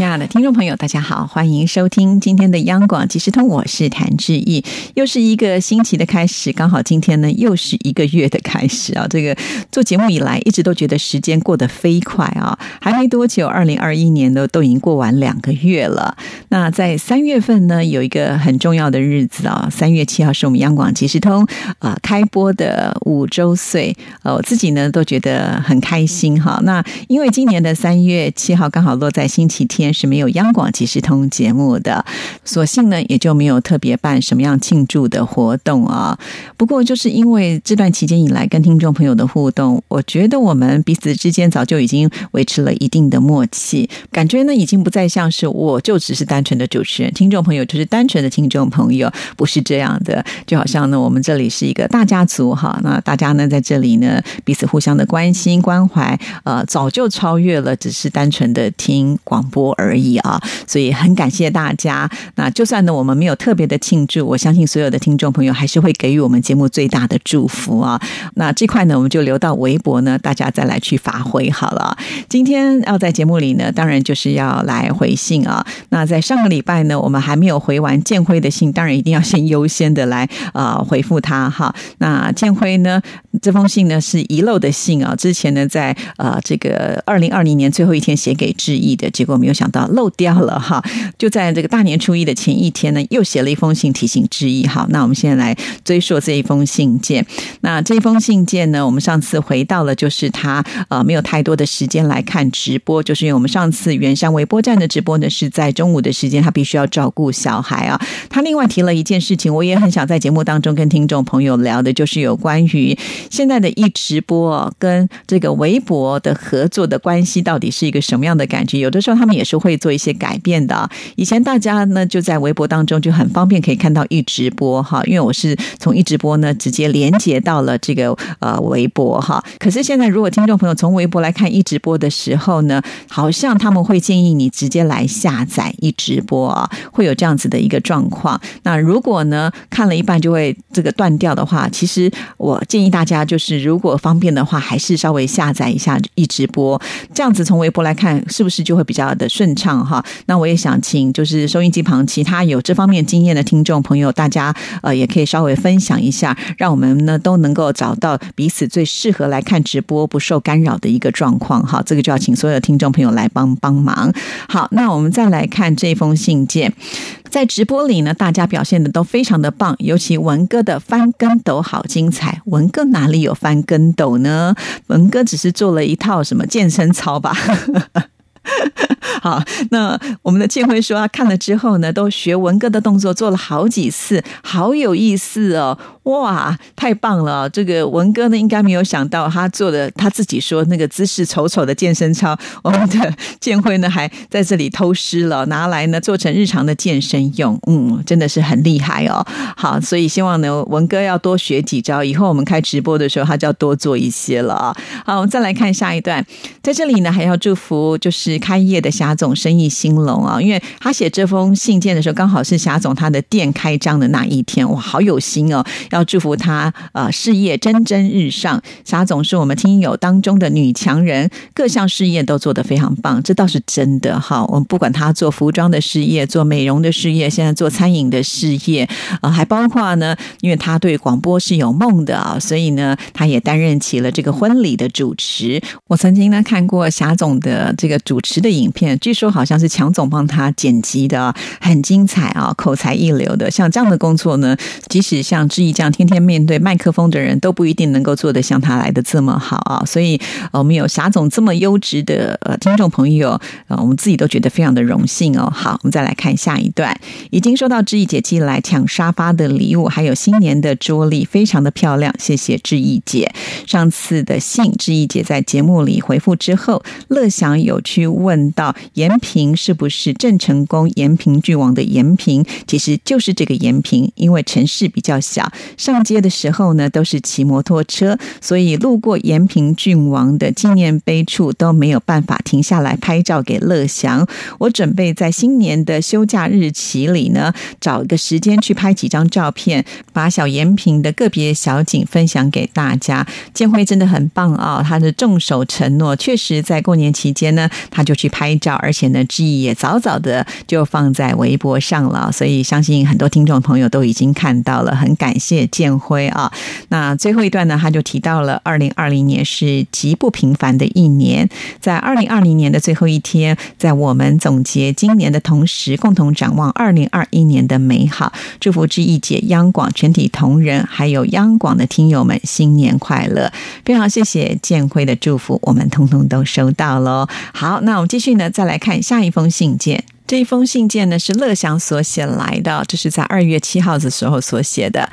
亲爱的听众朋友，大家好，欢迎收听今天的央广即时通，我是谭志毅。又是一个星期的开始，刚好今天呢又是一个月的开始啊！这个做节目以来，一直都觉得时间过得飞快啊，还没多久，二零二一年呢都已经过完两个月了。那在三月份呢，有一个很重要的日子啊，三月七号是我们央广即时通啊开播的五周岁，呃，我自己呢都觉得很开心哈。那因为今年的三月七号刚好落在星期天。是没有央广即时通节目的，所幸呢也就没有特别办什么样庆祝的活动啊。不过就是因为这段期间以来跟听众朋友的互动，我觉得我们彼此之间早就已经维持了一定的默契，感觉呢已经不再像是我就只是单纯的主持人，听众朋友就是单纯的听众朋友，不是这样的。就好像呢我们这里是一个大家族哈，那大家呢在这里呢彼此互相的关心关怀，呃，早就超越了只是单纯的听广播。而已啊，所以很感谢大家。那就算呢，我们没有特别的庆祝，我相信所有的听众朋友还是会给予我们节目最大的祝福啊。那这块呢，我们就留到微博呢，大家再来去发挥好了。今天要在节目里呢，当然就是要来回信啊。那在上个礼拜呢，我们还没有回完建辉的信，当然一定要先优先的来啊回复他哈。那建辉呢，这封信呢是遗漏的信啊，之前呢在呃这个二零二零年最后一天写给致意的，结果没有想。到漏掉了哈，就在这个大年初一的前一天呢，又写了一封信提醒致意。好，那我们现在来追溯这一封信件。那这封信件呢，我们上次回到了，就是他呃没有太多的时间来看直播，就是因为我们上次原山微波站的直播呢是在中午的时间，他必须要照顾小孩啊。他另外提了一件事情，我也很想在节目当中跟听众朋友聊的，就是有关于现在的一直播跟这个微博的合作的关系到底是一个什么样的感觉？有的时候他们也。就会做一些改变的。以前大家呢就在微博当中就很方便可以看到一直播哈，因为我是从一直播呢直接连接到了这个呃微博哈。可是现在如果听众朋友从微博来看一直播的时候呢，好像他们会建议你直接来下载一直播啊，会有这样子的一个状况。那如果呢看了一半就会这个断掉的话，其实我建议大家就是如果方便的话，还是稍微下载一下一直播，这样子从微博来看是不是就会比较的。顺畅哈，那我也想请就是收音机旁其他有这方面经验的听众朋友，大家呃也可以稍微分享一下，让我们呢都能够找到彼此最适合来看直播不受干扰的一个状况哈。这个就要请所有的听众朋友来帮帮忙。好，那我们再来看这封信件，在直播里呢，大家表现的都非常的棒，尤其文哥的翻跟斗好精彩。文哥哪里有翻跟斗呢？文哥只是做了一套什么健身操吧。好，那我们的建辉说啊看了之后呢，都学文哥的动作做了好几次，好有意思哦。哇，太棒了！这个文哥呢，应该没有想到他做的，他自己说那个姿势丑丑的健身操，我们的建辉呢还在这里偷师了，拿来呢做成日常的健身用。嗯，真的是很厉害哦。好，所以希望呢文哥要多学几招，以后我们开直播的时候，他就要多做一些了啊。好，我们再来看下一段，在这里呢还要祝福就是开业的霞总生意兴隆啊，因为他写这封信件的时候，刚好是霞总他的店开张的那一天，哇，好有心哦。要祝福他呃事业蒸蒸日上，霞总是我们听友当中的女强人，各项事业都做得非常棒，这倒是真的哈。我们不管他做服装的事业，做美容的事业，现在做餐饮的事业啊，还包括呢，因为他对广播是有梦的啊，所以呢，他也担任起了这个婚礼的主持。我曾经呢看过霞总的这个主持的影片，据说好像是强总帮他剪辑的，很精彩啊，口才一流的。像这样的工作呢，即使像志毅。像天天面对麦克风的人都不一定能够做得像他来的这么好啊，所以我们有霞总这么优质的呃听众朋友呃，我们自己都觉得非常的荣幸哦。好，我们再来看下一段，已经收到志毅姐寄来抢沙发的礼物，还有新年的桌历，非常的漂亮，谢谢志毅姐。上次的信，志毅姐在节目里回复之后，乐享有去问到延平是不是郑成功延平郡王的延平，其实就是这个延平，因为城市比较小。上街的时候呢，都是骑摩托车，所以路过延平郡王的纪念碑处都没有办法停下来拍照给乐祥。我准备在新年的休假日期里呢，找一个时间去拍几张照片，把小延平的个别小景分享给大家。建辉真的很棒啊，他的重守承诺，确实在过年期间呢，他就去拍照，而且呢，记忆也早早的就放在微博上了，所以相信很多听众朋友都已经看到了，很感谢建辉啊。那最后一段呢，他就提到了二零二零年是极不平凡的一年，在二零二零年的最后一天，在我们总结今年的同时，共同展望二零二一年的美好，祝福志毅姐、央广全体同仁，还有央广的听友们新年快乐！非常谢谢建辉的祝福，我们通通都收到喽。好，那我们继续呢，再来看下一封信件。这一封信件呢，是乐祥所写来的，这是在二月七号的时候所写的。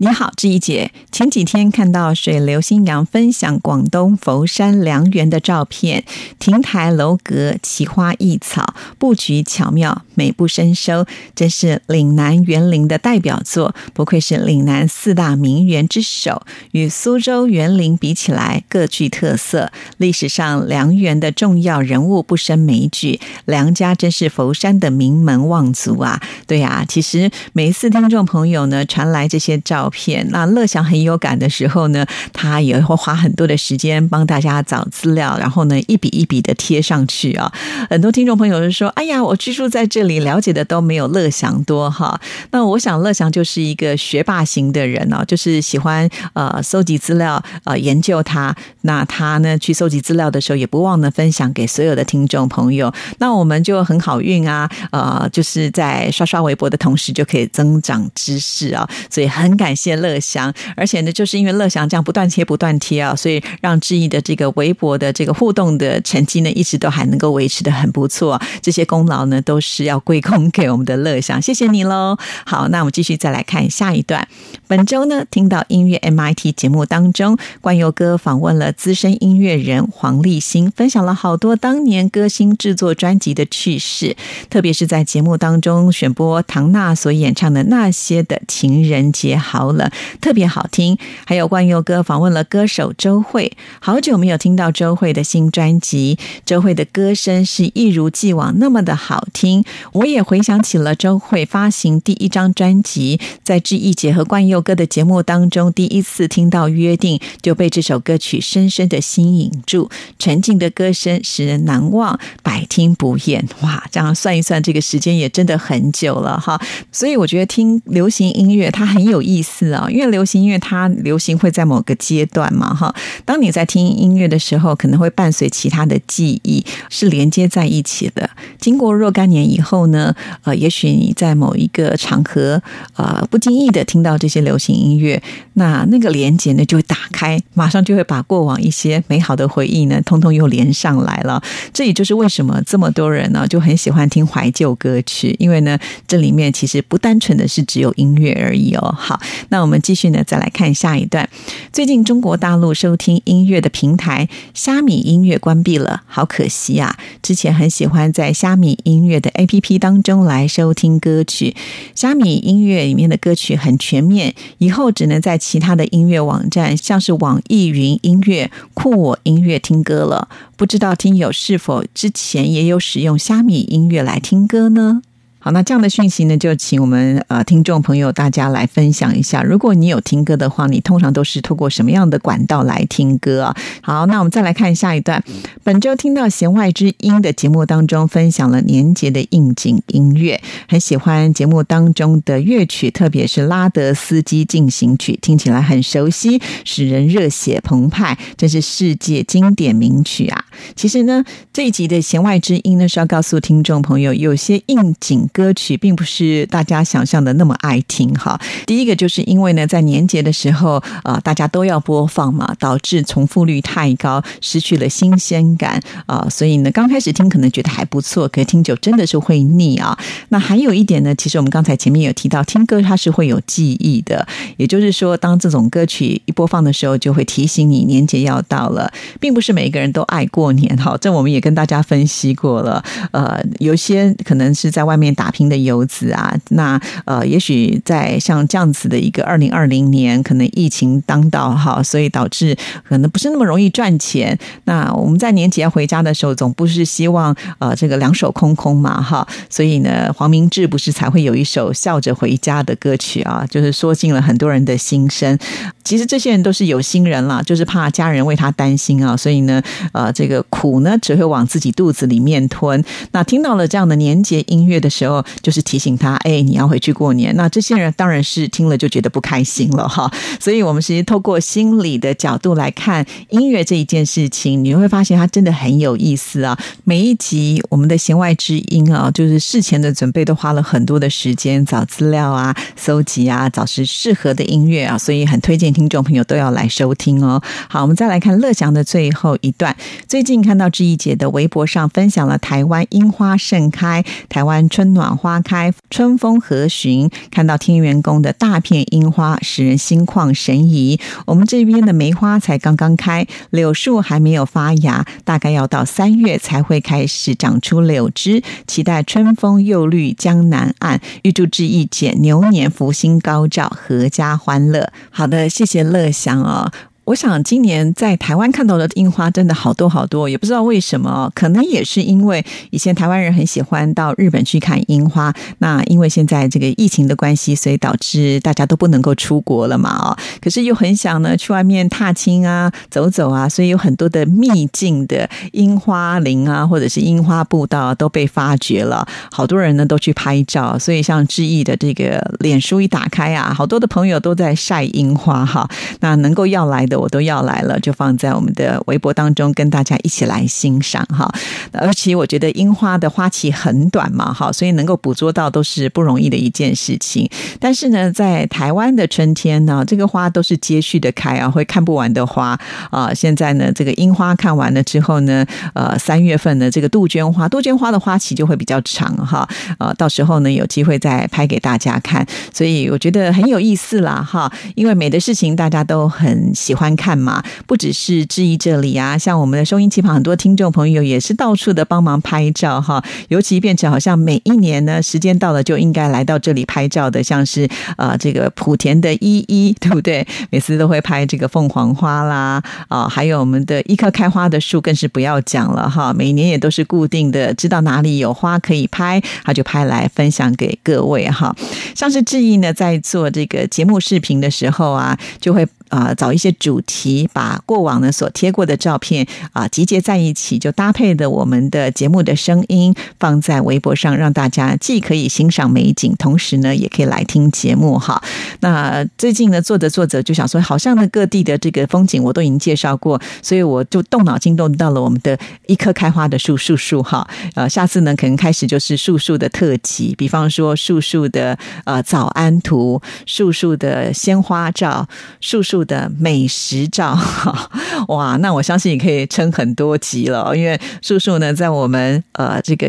你好，志怡姐。前几天看到水流新阳分享广东佛山良缘的照片，亭台楼阁、奇花异草，布局巧妙，美不胜收，真是岭南园林的代表作。不愧是岭南四大名园之首，与苏州园林比起来各具特色。历史上良园的重要人物不胜枚举，梁家真是佛山的名门望族啊！对呀，其实每一次听众朋友呢传来这些照。片那乐享很有感的时候呢，他也会花很多的时间帮大家找资料，然后呢一笔一笔的贴上去啊。很多听众朋友就说：“哎呀，我居住在这里，你了解的都没有乐祥多哈。”那我想乐祥就是一个学霸型的人哦，就是喜欢呃收集资料呃研究它。那他呢去收集资料的时候，也不忘呢分享给所有的听众朋友。那我们就很好运啊，呃，就是在刷刷微博的同时就可以增长知识啊，所以很感。谢乐祥，而且呢，就是因为乐祥这样不断贴、不断贴啊，所以让志毅的这个微博的这个互动的成绩呢，一直都还能够维持的很不错。这些功劳呢，都是要归功给我们的乐享，谢谢你喽。好，那我们继续再来看下一段。本周呢，听到音乐 MIT 节目当中，冠佑哥访问了资深音乐人黄立新，分享了好多当年歌星制作专辑的趣事，特别是在节目当中选播唐娜所演唱的那些的情人节好。了，特别好听。还有冠佑哥访问了歌手周慧，好久没有听到周慧的新专辑。周慧的歌声是一如既往那么的好听。我也回想起了周慧发行第一张专辑，在志毅姐和冠佑哥的节目当中，第一次听到《约定》，就被这首歌曲深深的吸引住。纯净的歌声使人难忘，百听不厌。哇，这样算一算，这个时间也真的很久了哈。所以我觉得听流行音乐它很有意思。啊，因为流行音乐它流行会在某个阶段嘛，哈。当你在听音乐的时候，可能会伴随其他的记忆，是连接在一起的。经过若干年以后后呢，呃，也许你在某一个场合，呃，不经意的听到这些流行音乐，那那个连接呢就会打开，马上就会把过往一些美好的回忆呢，通通又连上来了。这也就是为什么这么多人呢就很喜欢听怀旧歌曲，因为呢，这里面其实不单纯的是只有音乐而已哦。好。那我们继续呢，再来看下一段。最近中国大陆收听音乐的平台虾米音乐关闭了，好可惜啊！之前很喜欢在虾米音乐的 APP P 当中来收听歌曲，虾米音乐里面的歌曲很全面，以后只能在其他的音乐网站，像是网易云音乐、酷我音乐听歌了。不知道听友是否之前也有使用虾米音乐来听歌呢？好，那这样的讯息呢，就请我们呃听众朋友大家来分享一下。如果你有听歌的话，你通常都是透过什么样的管道来听歌啊？好，那我们再来看下一段。本周听到弦外之音的节目当中，分享了年节的应景音乐，很喜欢节目当中的乐曲，特别是拉德斯基进行曲，听起来很熟悉，使人热血澎湃，真是世界经典名曲啊！其实呢，这一集的弦外之音呢，是要告诉听众朋友，有些应景。歌曲并不是大家想象的那么爱听哈。第一个就是因为呢，在年节的时候啊，大家都要播放嘛，导致重复率太高，失去了新鲜感啊。所以呢，刚开始听可能觉得还不错，可听久真的是会腻啊。那还有一点呢，其实我们刚才前面有提到，听歌它是会有记忆的，也就是说，当这种歌曲一播放的时候，就会提醒你年节要到了，并不是每一个人都爱过年哈。这我们也跟大家分析过了，呃，有些可能是在外面。打拼的游子啊。那呃，也许在像这样子的一个二零二零年，可能疫情当道哈，所以导致可能不是那么容易赚钱。那我们在年节回家的时候，总不是希望呃这个两手空空嘛哈。所以呢，黄明志不是才会有一首笑着回家的歌曲啊，就是说尽了很多人的心声。其实这些人都是有心人了，就是怕家人为他担心啊，所以呢，呃，这个苦呢只会往自己肚子里面吞。那听到了这样的年节音乐的时候，哦就是提醒他，哎，你要回去过年。那这些人当然是听了就觉得不开心了哈。所以我们是透过心理的角度来看音乐这一件事情，你会发现它真的很有意思啊。每一集我们的弦外之音啊，就是事前的准备都花了很多的时间找资料啊、搜集啊、找是适合的音乐啊，所以很推荐。听众朋友都要来收听哦。好，我们再来看乐祥的最后一段。最近看到志毅姐的微博上分享了台湾樱花盛开，台湾春暖花开，春风和煦。看到天元宫的大片樱花，使人心旷神怡。我们这边的梅花才刚刚开，柳树还没有发芽，大概要到三月才会开始长出柳枝。期待春风又绿江南岸，预祝志毅姐牛年福星高照，阖家欢乐。好的，谢。谢乐享哦。我想今年在台湾看到的樱花真的好多好多，也不知道为什么，可能也是因为以前台湾人很喜欢到日本去看樱花，那因为现在这个疫情的关系，所以导致大家都不能够出国了嘛，哦，可是又很想呢去外面踏青啊、走走啊，所以有很多的秘境的樱花林啊，或者是樱花步道都被发掘了，好多人呢都去拍照，所以像志毅的这个脸书一打开啊，好多的朋友都在晒樱花哈，那能够要来的。我都要来了，就放在我们的微博当中，跟大家一起来欣赏哈。而且我觉得樱花的花期很短嘛，哈，所以能够捕捉到都是不容易的一件事情。但是呢，在台湾的春天呢，这个花都是接续的开啊，会看不完的花啊。现在呢，这个樱花看完了之后呢，呃，三月份呢这个杜鹃花，杜鹃花的花期就会比较长哈。呃，到时候呢，有机会再拍给大家看。所以我觉得很有意思啦，哈，因为美的事情大家都很喜欢。观看嘛，不只是质疑这里啊，像我们的收音机旁很多听众朋友也是到处的帮忙拍照哈，尤其变成好像每一年呢，时间到了就应该来到这里拍照的，像是呃这个莆田的依依，对不对？每次都会拍这个凤凰花啦，啊，还有我们的一棵开花的树更是不要讲了哈，每年也都是固定的，知道哪里有花可以拍，他就拍来分享给各位哈。像是志毅呢，在做这个节目视频的时候啊，就会。啊，找一些主题，把过往呢所贴过的照片啊集结在一起，就搭配的我们的节目的声音放在微博上，让大家既可以欣赏美景，同时呢也可以来听节目哈。那最近呢做着做着就想说，好像呢各地的这个风景我都已经介绍过，所以我就动脑筋动到了我们的一棵开花的树树树哈。呃，下次呢可能开始就是树树的特辑，比方说树树的呃早安图、树树的鲜花照、树树。的美食照，哇！那我相信你可以撑很多集了，因为叔叔呢，在我们呃这个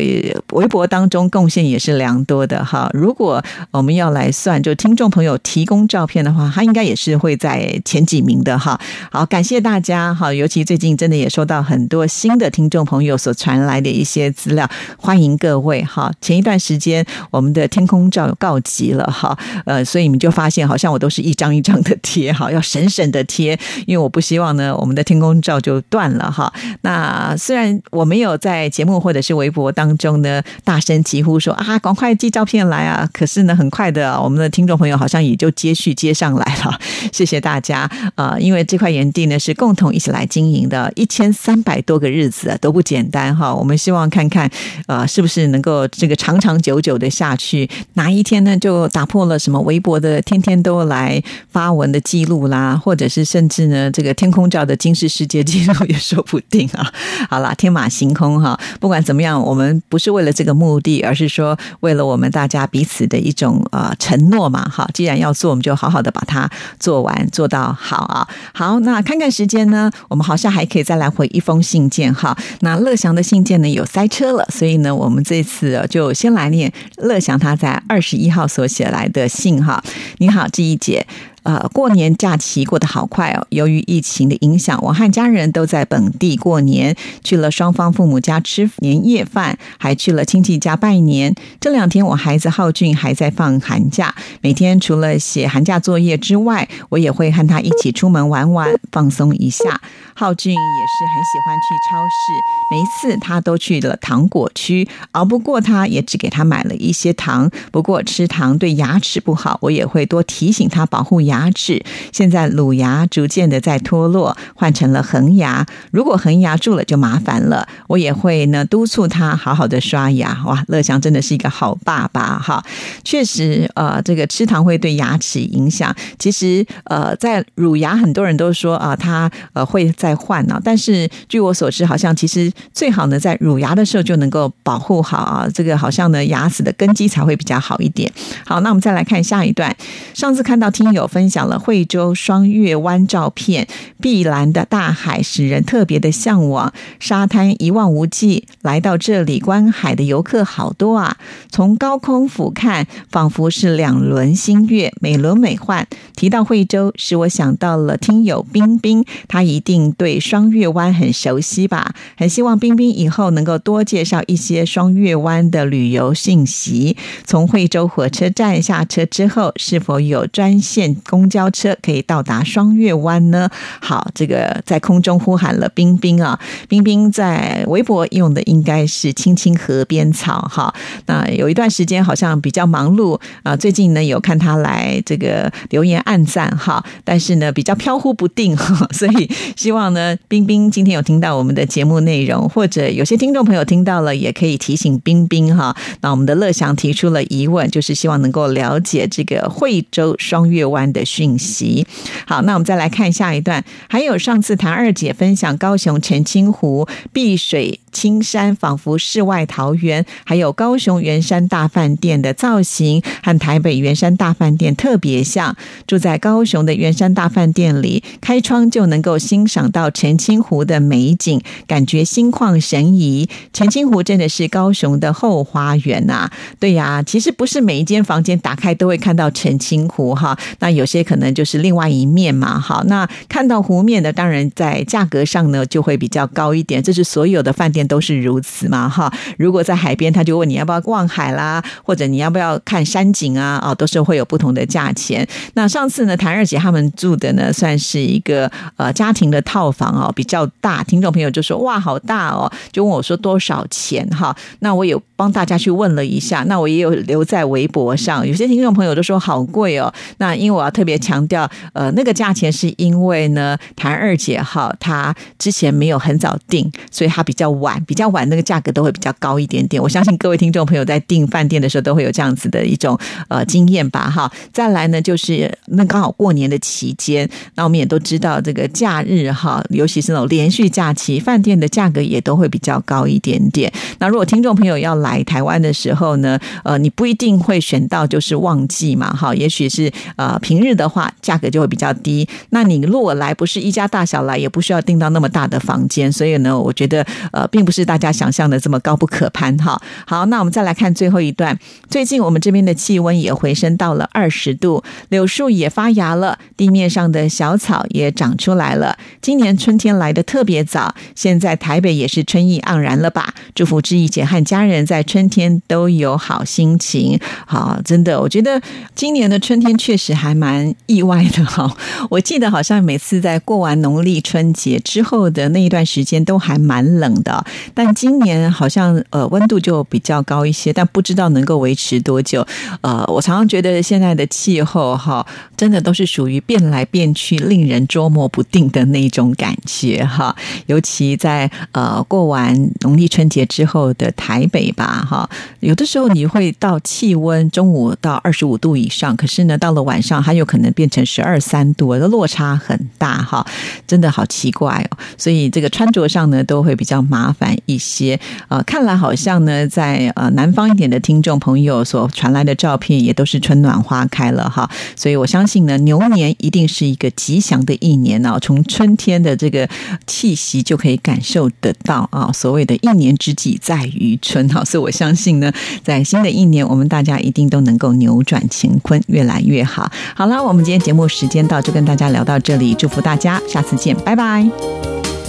微博当中贡献也是良多的哈。如果我们要来算，就听众朋友提供照片的话，他应该也是会在前几名的哈。好，感谢大家哈，尤其最近真的也收到很多新的听众朋友所传来的一些资料，欢迎各位哈。前一段时间我们的天空照告急了哈，呃，所以你们就发现好像我都是一张一张的贴哈，要神。省的贴，因为我不希望呢，我们的天空照就断了哈。那虽然我没有在节目或者是微博当中呢大声疾呼说啊，赶快寄照片来啊，可是呢，很快的，我们的听众朋友好像也就接续接上来了。谢谢大家啊，因为这块园地呢是共同一起来经营的，一千三百多个日子都不简单哈。我们希望看看啊，是不是能够这个长长久久的下去，哪一天呢就打破了什么微博的天天都来发文的记录啦。或者是甚至呢，这个天空照的金世世界纪录 也说不定啊。好了，天马行空哈，不管怎么样，我们不是为了这个目的，而是说为了我们大家彼此的一种呃承诺嘛。哈，既然要做，我们就好好的把它做完，做到好啊。好，那看看时间呢，我们好像还可以再来回一封信件哈。那乐祥的信件呢有塞车了，所以呢，我们这次就先来念乐祥他在二十一号所写来的信哈。你好，志毅姐。呃，过年假期过得好快哦。由于疫情的影响，我和家人都在本地过年，去了双方父母家吃年夜饭，还去了亲戚家拜年。这两天我孩子浩俊还在放寒假，每天除了写寒假作业之外，我也会和他一起出门玩玩，放松一下。浩俊也是很喜欢去超市，每一次他都去了糖果区，熬不过他，也只给他买了一些糖。不过吃糖对牙齿不好，我也会多提醒他保护牙牙齿。现在乳牙逐渐的在脱落，换成了恒牙。如果恒牙蛀了就麻烦了，我也会呢督促他好好的刷牙。哇，乐祥真的是一个好爸爸哈！确实，呃，这个吃糖会对牙齿影响。其实，呃，在乳牙很多人都说啊，他呃会再。换啊！但是据我所知，好像其实最好呢，在乳牙的时候就能够保护好啊，这个好像呢，牙齿的根基才会比较好一点。好，那我们再来看下一段。上次看到听友分分享了惠州双月湾照片，碧蓝的大海使人特别的向往，沙滩一望无际。来到这里观海的游客好多啊！从高空俯瞰，仿佛是两轮新月，美轮美奂。提到惠州，使我想到了听友冰冰，他一定。对双月湾很熟悉吧？很希望冰冰以后能够多介绍一些双月湾的旅游信息。从惠州火车站下车之后，是否有专线公交车可以到达双月湾呢？好，这个在空中呼喊了冰冰啊！冰冰在微博用的应该是“青青河边草”哈。那有一段时间好像比较忙碌啊，最近呢有看他来这个留言暗赞哈，但是呢比较飘忽不定哈，所以希望。呢，冰冰今天有听到我们的节目内容，或者有些听众朋友听到了，也可以提醒冰冰哈。那我们的乐祥提出了疑问，就是希望能够了解这个惠州双月湾的讯息。好，那我们再来看下一段，还有上次谭二姐分享高雄澄清湖碧水。青山仿佛世外桃源，还有高雄圆山大饭店的造型和台北圆山大饭店特别像。住在高雄的圆山大饭店里，开窗就能够欣赏到澄清湖的美景，感觉心旷神怡。澄清湖真的是高雄的后花园呐！对呀，其实不是每一间房间打开都会看到澄清湖哈，那有些可能就是另外一面嘛。好，那看到湖面的，当然在价格上呢就会比较高一点。这是所有的饭店。都是如此嘛，哈！如果在海边，他就问你要不要望海啦，或者你要不要看山景啊，啊，都是会有不同的价钱。那上次呢，谭二姐他们住的呢，算是一个呃家庭的套房哦，比较大。听众朋友就说哇，好大哦，就问我说多少钱哈？那我有帮大家去问了一下，那我也有留在微博上。有些听众朋友都说好贵哦。那因为我要特别强调，呃，那个价钱是因为呢，谭二姐哈，她之前没有很早订，所以她比较晚。比较晚，那个价格都会比较高一点点。我相信各位听众朋友在订饭店的时候都会有这样子的一种呃经验吧，哈。再来呢，就是那刚好过年的期间，那我们也都知道这个假日哈，尤其是那种连续假期，饭店的价格也都会比较高一点点。那如果听众朋友要来台湾的时候呢，呃，你不一定会选到就是旺季嘛，哈，也许是呃平日的话，价格就会比较低。那你如果来不是一家大小来，也不需要订到那么大的房间，所以呢，我觉得呃并不是大家想象的这么高不可攀哈。好，那我们再来看最后一段。最近我们这边的气温也回升到了二十度，柳树也发芽了，地面上的小草也长出来了。今年春天来的特别早，现在台北也是春意盎然了吧？祝福志毅姐和家人在春天都有好心情。好，真的，我觉得今年的春天确实还蛮意外的哈。我记得好像每次在过完农历春节之后的那一段时间都还蛮冷的。但今年好像呃温度就比较高一些，但不知道能够维持多久。呃，我常常觉得现在的气候哈，真的都是属于变来变去，令人捉摸不定的那种感觉哈。尤其在呃过完农历春节之后的台北吧哈，有的时候你会到气温中午到二十五度以上，可是呢到了晚上还有可能变成十二三度，的落差很大哈，真的好奇怪哦。所以这个穿着上呢都会比较麻。烦一些。呃，看来好像呢，在呃南方一点的听众朋友所传来的照片，也都是春暖花开了哈。所以我相信呢，牛年一定是一个吉祥的一年啊。从春天的这个气息就可以感受得到啊。所谓的一年之计在于春哈，所以我相信呢，在新的一年，我们大家一定都能够扭转乾坤，越来越好。好了，我们今天节目时间到，就跟大家聊到这里，祝福大家，下次见，拜拜。